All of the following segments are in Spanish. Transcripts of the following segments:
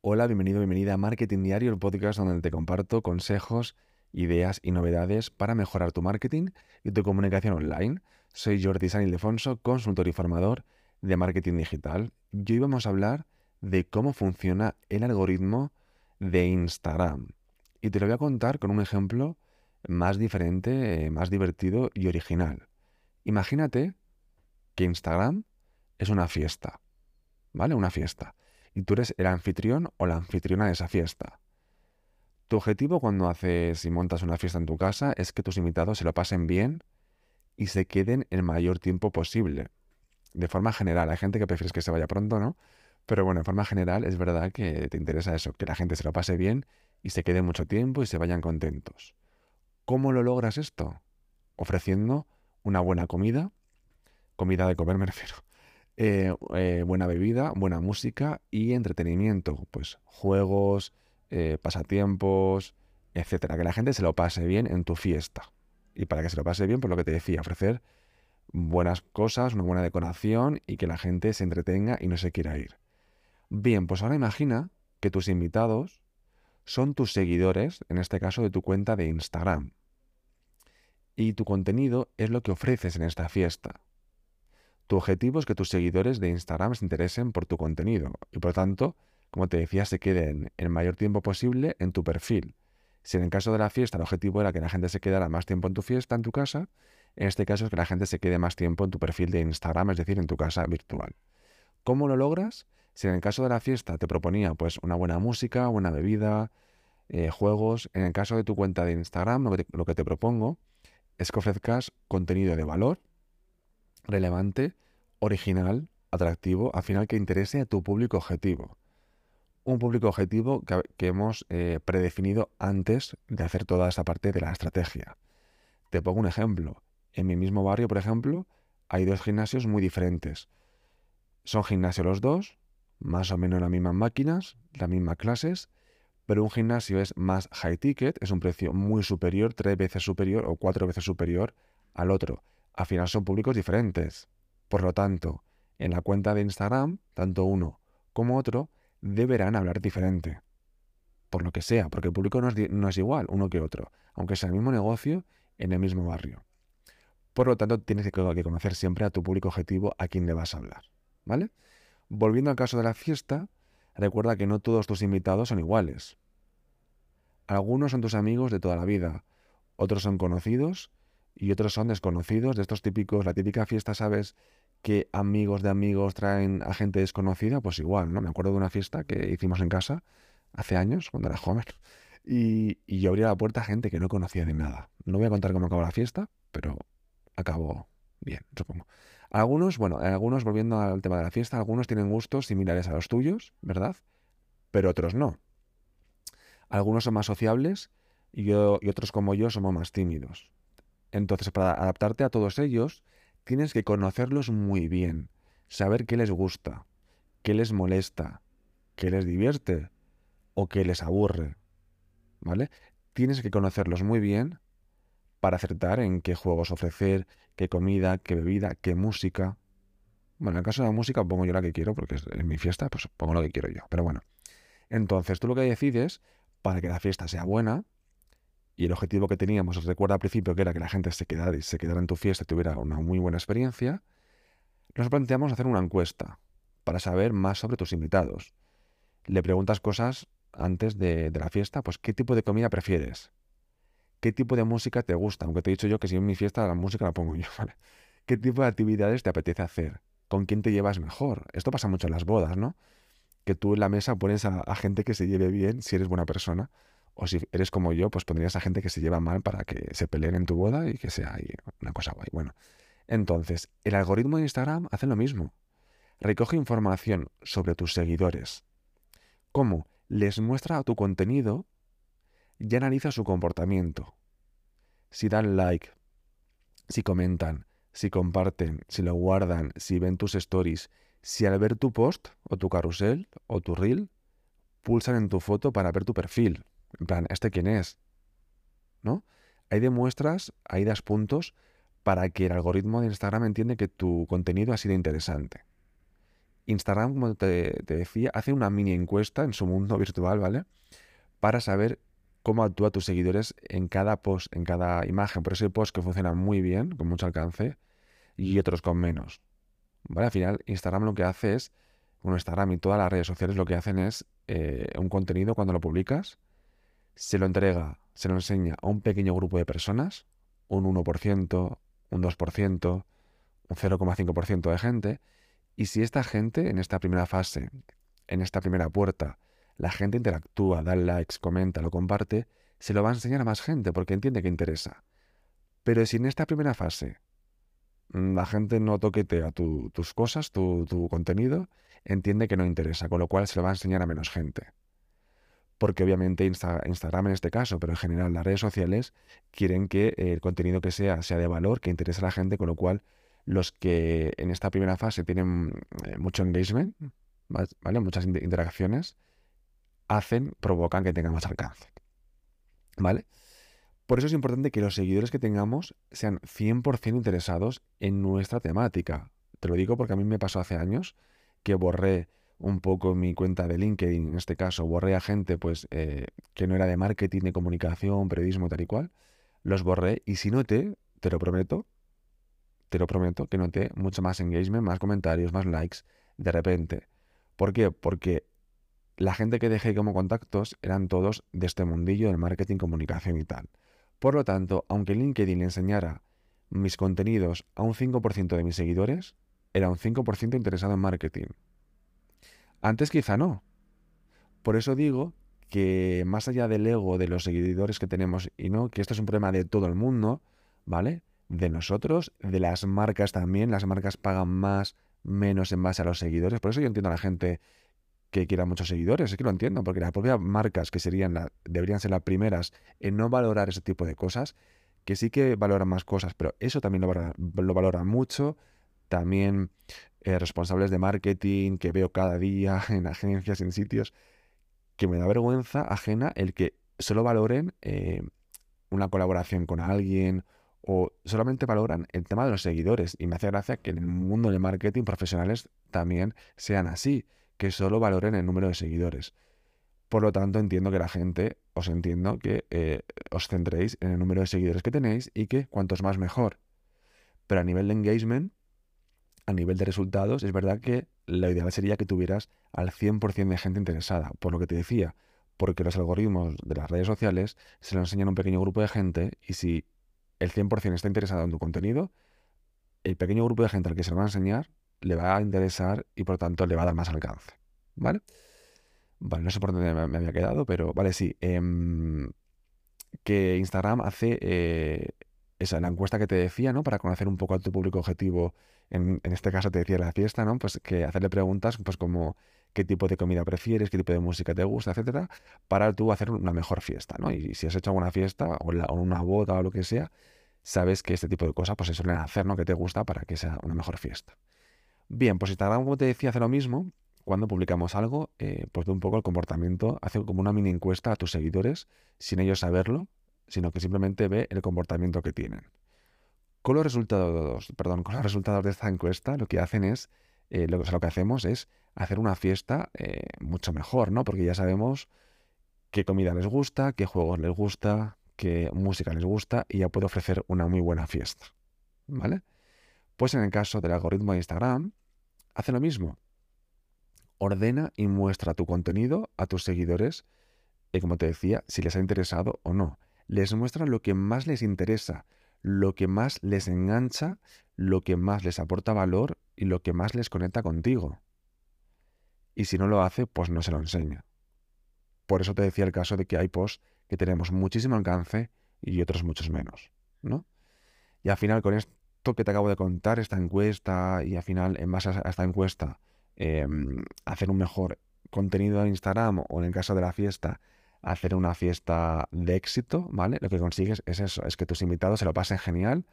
Hola, bienvenido, bienvenida a Marketing Diario, el podcast donde te comparto consejos, ideas y novedades para mejorar tu marketing y tu comunicación online. Soy Jordi San Ildefonso, consultor y formador de marketing digital. Y hoy vamos a hablar de cómo funciona el algoritmo de Instagram. Y te lo voy a contar con un ejemplo más diferente, eh, más divertido y original. Imagínate que Instagram es una fiesta, ¿vale? Una fiesta y tú eres el anfitrión o la anfitriona de esa fiesta. Tu objetivo cuando haces y montas una fiesta en tu casa es que tus invitados se lo pasen bien y se queden el mayor tiempo posible. De forma general, hay gente que prefieres que se vaya pronto, ¿no? Pero bueno, en forma general es verdad que te interesa eso, que la gente se lo pase bien y se quede mucho tiempo y se vayan contentos. ¿Cómo lo logras esto? Ofreciendo una buena comida, comida de comer me refiero, eh, eh, buena bebida, buena música y entretenimiento, pues juegos, eh, pasatiempos, etcétera. Que la gente se lo pase bien en tu fiesta. Y para que se lo pase bien, pues lo que te decía, ofrecer buenas cosas, una buena decoración y que la gente se entretenga y no se quiera ir. Bien, pues ahora imagina que tus invitados son tus seguidores, en este caso de tu cuenta de Instagram. Y tu contenido es lo que ofreces en esta fiesta. Tu objetivo es que tus seguidores de Instagram se interesen por tu contenido y por lo tanto, como te decía, se queden el mayor tiempo posible en tu perfil. Si en el caso de la fiesta el objetivo era que la gente se quedara más tiempo en tu fiesta, en tu casa, en este caso es que la gente se quede más tiempo en tu perfil de Instagram, es decir, en tu casa virtual. ¿Cómo lo logras? Si en el caso de la fiesta te proponía pues una buena música, buena bebida, eh, juegos, en el caso de tu cuenta de Instagram lo que te propongo es que ofrezcas contenido de valor, relevante, original, atractivo, al final que interese a tu público objetivo. Un público objetivo que, hemos eh, predefinido antes de hacer toda esta parte de la estrategia. Te pongo un ejemplo. En mi mismo barrio, por ejemplo, hay dos gimnasios muy diferentes. Son gimnasios los dos, más o menos las mismas máquinas, las mismas clases, pero un gimnasio es más high ticket, es un precio muy superior, tres veces superior o cuatro veces superior al otro al final son públicos diferentes. Por lo tanto, en la cuenta de Instagram, tanto uno como otro deberán hablar diferente. Por lo que sea, porque el público no es, igual uno que otro, aunque sea el mismo negocio en el mismo barrio. Por lo tanto, tienes que, conocer siempre a tu público objetivo a quien le vas a hablar. ¿Vale? Volviendo al caso de la fiesta, recuerda que no todos tus invitados son iguales. Algunos son tus amigos de toda la vida, otros son conocidos y otros son desconocidos, de estos típicos, la típica fiesta, ¿sabes? Que amigos de amigos traen a gente desconocida, pues igual, ¿no? Me acuerdo de una fiesta que hicimos en casa hace años, cuando era joven, y, yo abría la puerta a gente que no conocía de nada. No voy a contar cómo acabó la fiesta, pero acabó bien, supongo. Algunos, bueno, algunos, volviendo al tema de la fiesta, algunos tienen gustos similares a los tuyos, ¿verdad? Pero otros no. Algunos son más sociables y, y otros como yo somos más tímidos. Entonces, para adaptarte a todos ellos, tienes que conocerlos muy bien, saber qué les gusta, qué les molesta, qué les divierte o qué les aburre. ¿Vale? Tienes que conocerlos muy bien para acertar en qué juegos ofrecer, qué comida, qué bebida, qué música. Bueno, en el caso de la música pongo yo la que quiero, porque es en mi fiesta, pues pongo lo que quiero yo. Pero bueno. Entonces, tú lo que decides, para que la fiesta sea buena, y el objetivo que teníamos, os recuerda al principio que era que la gente se quedara y se quedara en tu fiesta y tuviera una muy buena experiencia, nos planteamos hacer una encuesta para saber más sobre tus invitados. Le preguntas cosas antes de, la fiesta, pues qué tipo de comida prefieres, qué tipo de música te gusta, aunque te he dicho yo que si en mi fiesta la música la pongo yo. ¿Qué tipo de actividades te apetece hacer? ¿Con quién te llevas mejor? Esto pasa mucho en las bodas, ¿no? Que tú en la mesa pones a gente que se lleve bien si eres buena persona o si eres como yo, pues pondrías a gente que se lleva mal para que se peleen en tu boda y que sea una cosa guay. Bueno, entonces, el algoritmo de Instagram hace lo mismo. Recoge información sobre tus seguidores. ¿Cómo? Les muestra tu contenido y analiza su comportamiento. Si dan like, si comentan, si comparten, si lo guardan, si ven tus stories, si al ver tu post o tu carrusel o tu reel, pulsan en tu foto para ver tu perfil. En plan, ¿este quién es? ¿No? Ahí demuestras, ahí das puntos para que el algoritmo de Instagram entiende que tu contenido ha sido interesante. Instagram, como te, decía, hace una mini encuesta en su mundo virtual, ¿vale? Para saber cómo actúa tus seguidores en cada post, en cada imagen. Por eso hay posts que funcionan muy bien, con mucho alcance, y otros con menos. ¿Vale? Al final, Instagram lo que hace es, bueno, Instagram y todas las redes sociales lo que hacen es eh, un contenido cuando lo publicas, se lo entrega, se lo enseña a un pequeño grupo de personas, un 1%, un 2%, un 0,5% de gente, y si esta gente en esta primera fase, en esta primera puerta, la gente interactúa, da likes, comenta, lo comparte, se lo va a enseñar a más gente porque entiende que interesa. Pero si en esta primera fase mm, la gente no toquetea tus cosas, tu, tu contenido, entiende que no interesa, con lo cual se lo va a enseñar a menos gente. Porque obviamente Instagram en este caso, pero en general las redes sociales quieren que el contenido que sea sea de valor, que interese a la gente, con lo cual los que en esta primera fase tienen eh, mucho engagement, ¿vale? muchas interacciones, hacen, provocan que tengan más alcance. ¿Vale? Por eso es importante que los seguidores que tengamos sean 100% interesados en nuestra temática. Te lo digo porque a mí me pasó hace años que borré un poco mi cuenta de LinkedIn, en este caso, borré a gente pues eh, que no era de marketing, de comunicación, periodismo, tal y cual, los borré y si noté, te lo prometo, te lo prometo, que noté mucho más engagement, más comentarios, más likes, de repente. ¿Por qué? Porque la gente que dejé como contactos eran todos de este mundillo del marketing, comunicación y tal. Por lo tanto, aunque LinkedIn le enseñara mis contenidos a un 5% de mis seguidores, era un 5% interesado en marketing. Antes quizá no. Por eso digo que más allá del ego de los seguidores que tenemos y no, que esto es un problema de todo el mundo, ¿vale? De nosotros, de las marcas también, las marcas pagan más, menos en base a los seguidores. Por eso yo entiendo a la gente que quiera muchos seguidores, es que lo entiendo, porque las propias marcas que serían deberían ser las primeras en no valorar ese tipo de cosas, que sí que valoran más cosas, pero eso también lo, lo valoran mucho. También eh, responsables de marketing que veo cada día en agencias, en sitios, que me da vergüenza ajena el que solo valoren eh, una colaboración con alguien o solamente valoran el tema de los seguidores. Y me hace gracia que en el mundo del marketing profesionales también sean así que solo valoren el número de seguidores. Por lo tanto, entiendo que la gente, os entiendo que eh, os centréis en el número de seguidores que tenéis y que cuantos más mejor. Pero a nivel de engagement, a nivel de resultados, es verdad que lo ideal sería que tuvieras al 100% de gente interesada, por lo que te decía, porque los algoritmos de las redes sociales se lo enseñan a un pequeño grupo de gente y si el 100% está interesado en tu contenido, el pequeño grupo de gente al que se lo va a enseñar le va a interesar y por tanto le va a dar más alcance. ¿Vale? Vale, no sé por dónde me, había quedado, pero vale, sí. Em, que Instagram hace eh, esa, la encuesta que te decía, ¿no? Para conocer un poco a tu público objetivo, en, este caso te decía la fiesta, ¿no? Pues que hacerle preguntas, pues como qué tipo de comida prefieres, qué tipo de música te gusta, etcétera, para tú hacer una mejor fiesta, ¿no? Y si has hecho alguna fiesta o, o una boda o lo que sea, sabes que este tipo de cosas pues se suelen hacer, ¿no? Que te gusta para que sea una mejor fiesta. Bien, pues Instagram, como te decía, hace lo mismo. Cuando publicamos algo, eh, pues de un poco el comportamiento, hace como una mini encuesta a tus seguidores, sin ellos saberlo, sino que simplemente ve el comportamiento que tienen. Con los resultados, de esta encuesta, lo que hacen es, eh, lo, que hacemos es hacer una fiesta eh, mucho mejor, ¿no? Porque ya sabemos qué comida les gusta, qué juegos les gusta, qué música les gusta, y ya puedo ofrecer una muy buena fiesta, ¿vale? Pues en el caso del algoritmo de Instagram, hace lo mismo. Ordena y muestra tu contenido a tus seguidores, y como te decía, si les ha interesado o no. Les muestra lo que más les interesa, lo que más les engancha, lo que más les aporta valor y lo que más les conecta contigo. Y si no lo hace, pues no se lo enseña. Por eso te decía el caso de que hay posts que tenemos muchísimo alcance y otros muchos menos, ¿no? Y al final con esto que te acabo de contar, esta encuesta, y al final, en base a esta encuesta, em, hacer un mejor contenido en Instagram o en el caso de la fiesta, hacer una fiesta de éxito, ¿vale? Lo que consigues es eso, es que tus invitados se lo pasen genial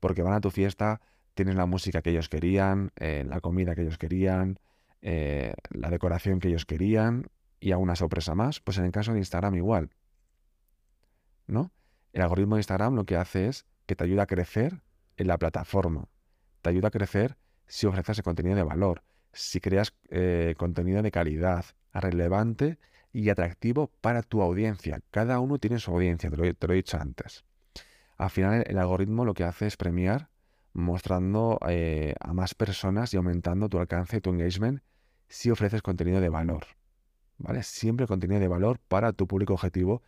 porque van a tu fiesta, tienen la música que ellos querían, eh, la comida que ellos querían, eh, la decoración que ellos querían y alguna sorpresa más. Pues en el caso de Instagram igual, ¿no? El algoritmo de Instagram lo que hace es que te ayuda a crecer en la plataforma. Te ayuda a crecer si ofreces contenido de valor, si creas eh, contenido de calidad, relevante y atractivo para tu audiencia. Cada uno tiene su audiencia, te lo, he dicho antes. Al final el, algoritmo lo que hace es premiar mostrando eh, a más personas y aumentando tu alcance y tu engagement si ofreces contenido de valor. ¿Vale? Siempre contenido de valor para tu público objetivo,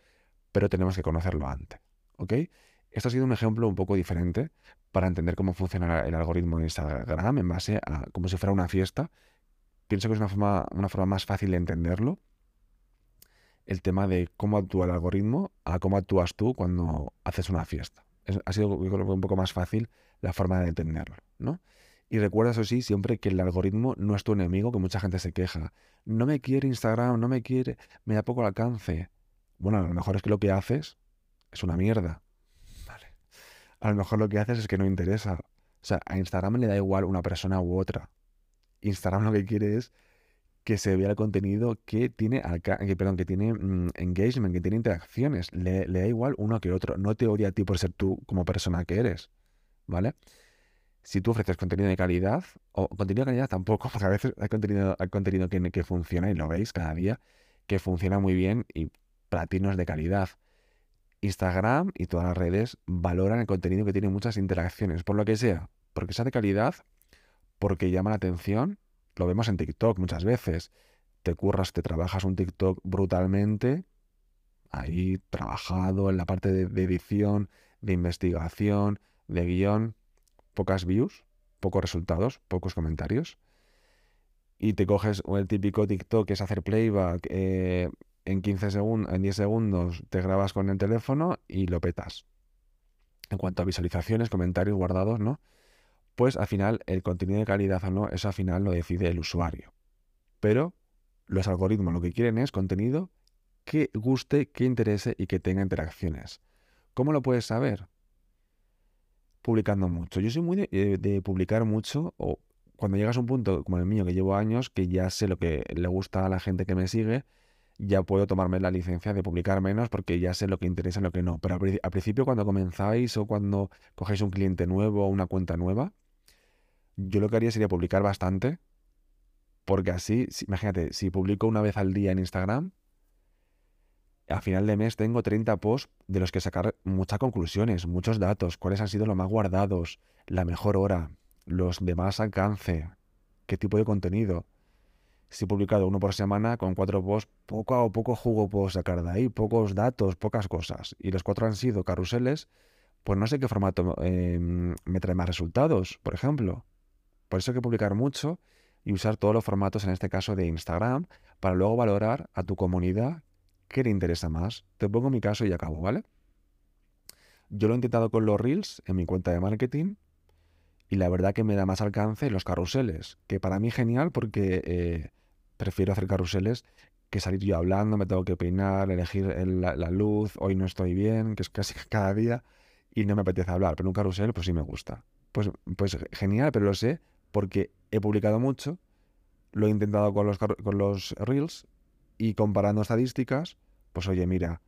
pero tenemos que conocerlo antes. ¿Ok? Esto ha sido un ejemplo un poco diferente para entender cómo funciona el algoritmo de Instagram en base a como si fuera una fiesta. Pienso que es una forma, una forma más fácil de entenderlo. El tema de cómo actúa el algoritmo a cómo actúas tú cuando haces una fiesta. ha sido un poco más fácil la forma de entenderlo, ¿no? Y recuerda, eso sí, siempre que el algoritmo no es tu enemigo, que mucha gente se queja. No me quiere Instagram, no me quiere, me da poco alcance. Bueno, a lo mejor es que lo que haces es una mierda a lo mejor lo que haces es que no interesa. O sea, a Instagram le da igual una persona u otra. Instagram lo que quiere es que se vea el contenido que tiene, que, perdón, que tiene mm, engagement, que tiene interacciones. Le, da igual uno que otro. No te odia a ti por ser tú como persona que eres. ¿Vale? Si tú ofreces contenido de calidad, o contenido de calidad tampoco, porque a veces hay contenido, hay contenido que, funciona, y lo veis cada día, que funciona muy bien y para ti no es de calidad. Instagram y todas las redes valoran el contenido que tiene muchas interacciones, por lo que sea, porque sea de calidad, porque llama la atención, lo vemos en TikTok muchas veces. Te curras, te trabajas un TikTok brutalmente, ahí trabajado en la parte de, edición, de investigación, de guion, pocas views, pocos resultados, pocos comentarios. Y te coges el típico TikTok que es hacer playback, eh, en 15 segundos, en 10 segundos te grabas con el teléfono y lo petas. En cuanto a visualizaciones, comentarios guardados, ¿no? Pues al final el contenido de calidad o no, eso al final lo decide el usuario. Pero los algoritmos lo que quieren es contenido que guste, que interese y que tenga interacciones. ¿Cómo lo puedes saber? Publicando mucho. Yo soy muy de, eh, de publicar mucho o cuando llegas a un punto como el mío que llevo años, que ya sé lo que le gusta a la gente que me sigue, ya puedo tomarme la licencia de publicar menos porque ya sé lo que interesa y lo que no. Pero al, principio cuando comenzáis o cuando cogéis un cliente nuevo o una cuenta nueva, yo lo que haría sería publicar bastante. Porque así, imagínate, si publico una vez al día en Instagram, a final de mes tengo 30 posts de los que sacar muchas conclusiones, muchos datos, cuáles han sido los más guardados, la mejor hora, los de más alcance, qué tipo de contenido si he publicado uno por semana con cuatro posts, poco a poco jugo puedo sacar de ahí, pocos datos, pocas cosas. Y los cuatro han sido carruseles, pues no sé qué formato em, me trae más resultados, por ejemplo. Por eso hay que publicar mucho y usar todos los formatos, en este caso de Instagram, para luego valorar a tu comunidad qué le interesa más. Te pongo mi caso y acabo, ¿vale? Yo lo he intentado con los Reels en mi cuenta de marketing y la verdad que me da más alcance los carruseles, que para mí genial porque eh, prefiero hacer carruseles que salir yo hablando, me tengo que peinar, elegir la, luz, hoy no estoy bien, que es casi cada día, y no me apetece hablar, pero un carrusel pues sí me gusta. Pues, pues genial, pero lo sé porque he publicado mucho, lo he intentado con los, reels y comparando estadísticas, pues oye, mira,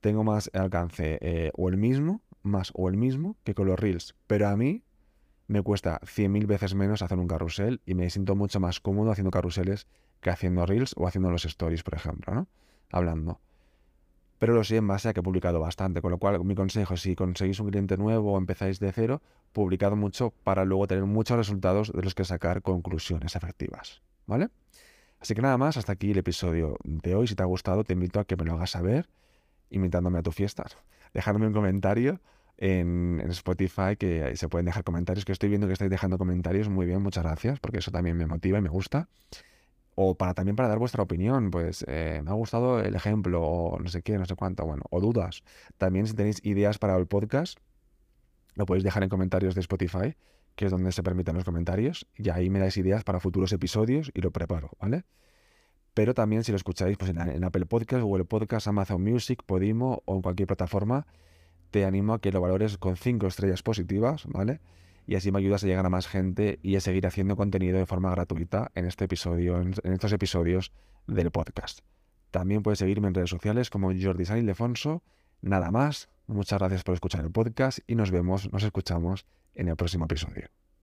tengo más alcance eh, o el mismo, más o el mismo que con los reels, pero a mí me cuesta 100.000 veces menos hacer un carrusel y me siento mucho más cómodo haciendo carruseles que haciendo reels o haciendo los stories, por ejemplo, ¿no? Hablando. Pero lo sé en base a que he publicado bastante, con lo cual mi consejo, si conseguís un cliente nuevo o empezáis de cero, publicad mucho para luego tener muchos resultados de los que sacar conclusiones efectivas, ¿vale? Así que nada más, hasta aquí el episodio de hoy. Si te ha gustado, te invito a que me lo hagas saber, invitándome a tu fiesta, dejándome un comentario en, en, Spotify, que se pueden dejar comentarios, que estoy viendo que estáis dejando comentarios. Muy bien, muchas gracias, porque eso también me motiva y me gusta o para también para dar vuestra opinión, pues eh, me ha gustado el ejemplo, o no sé qué, no sé cuánto, bueno, o dudas. También si tenéis ideas para el podcast, lo podéis dejar en comentarios de Spotify, que es donde se permiten los comentarios, y ahí me dais ideas para futuros episodios y lo preparo, ¿vale? Pero también si lo escucháis pues, en, Apple Podcast, Google Podcast, Amazon Music, Podimo o en cualquier plataforma, te animo a que lo valores con cinco estrellas positivas, ¿vale? Y así me ayudas a llegar a más gente y a seguir haciendo contenido de forma gratuita en este episodio, en, estos episodios del podcast. También puedes seguirme en redes sociales como Jordi San Ildefonso. Nada más, muchas gracias por escuchar el podcast y nos vemos, nos escuchamos en el próximo episodio.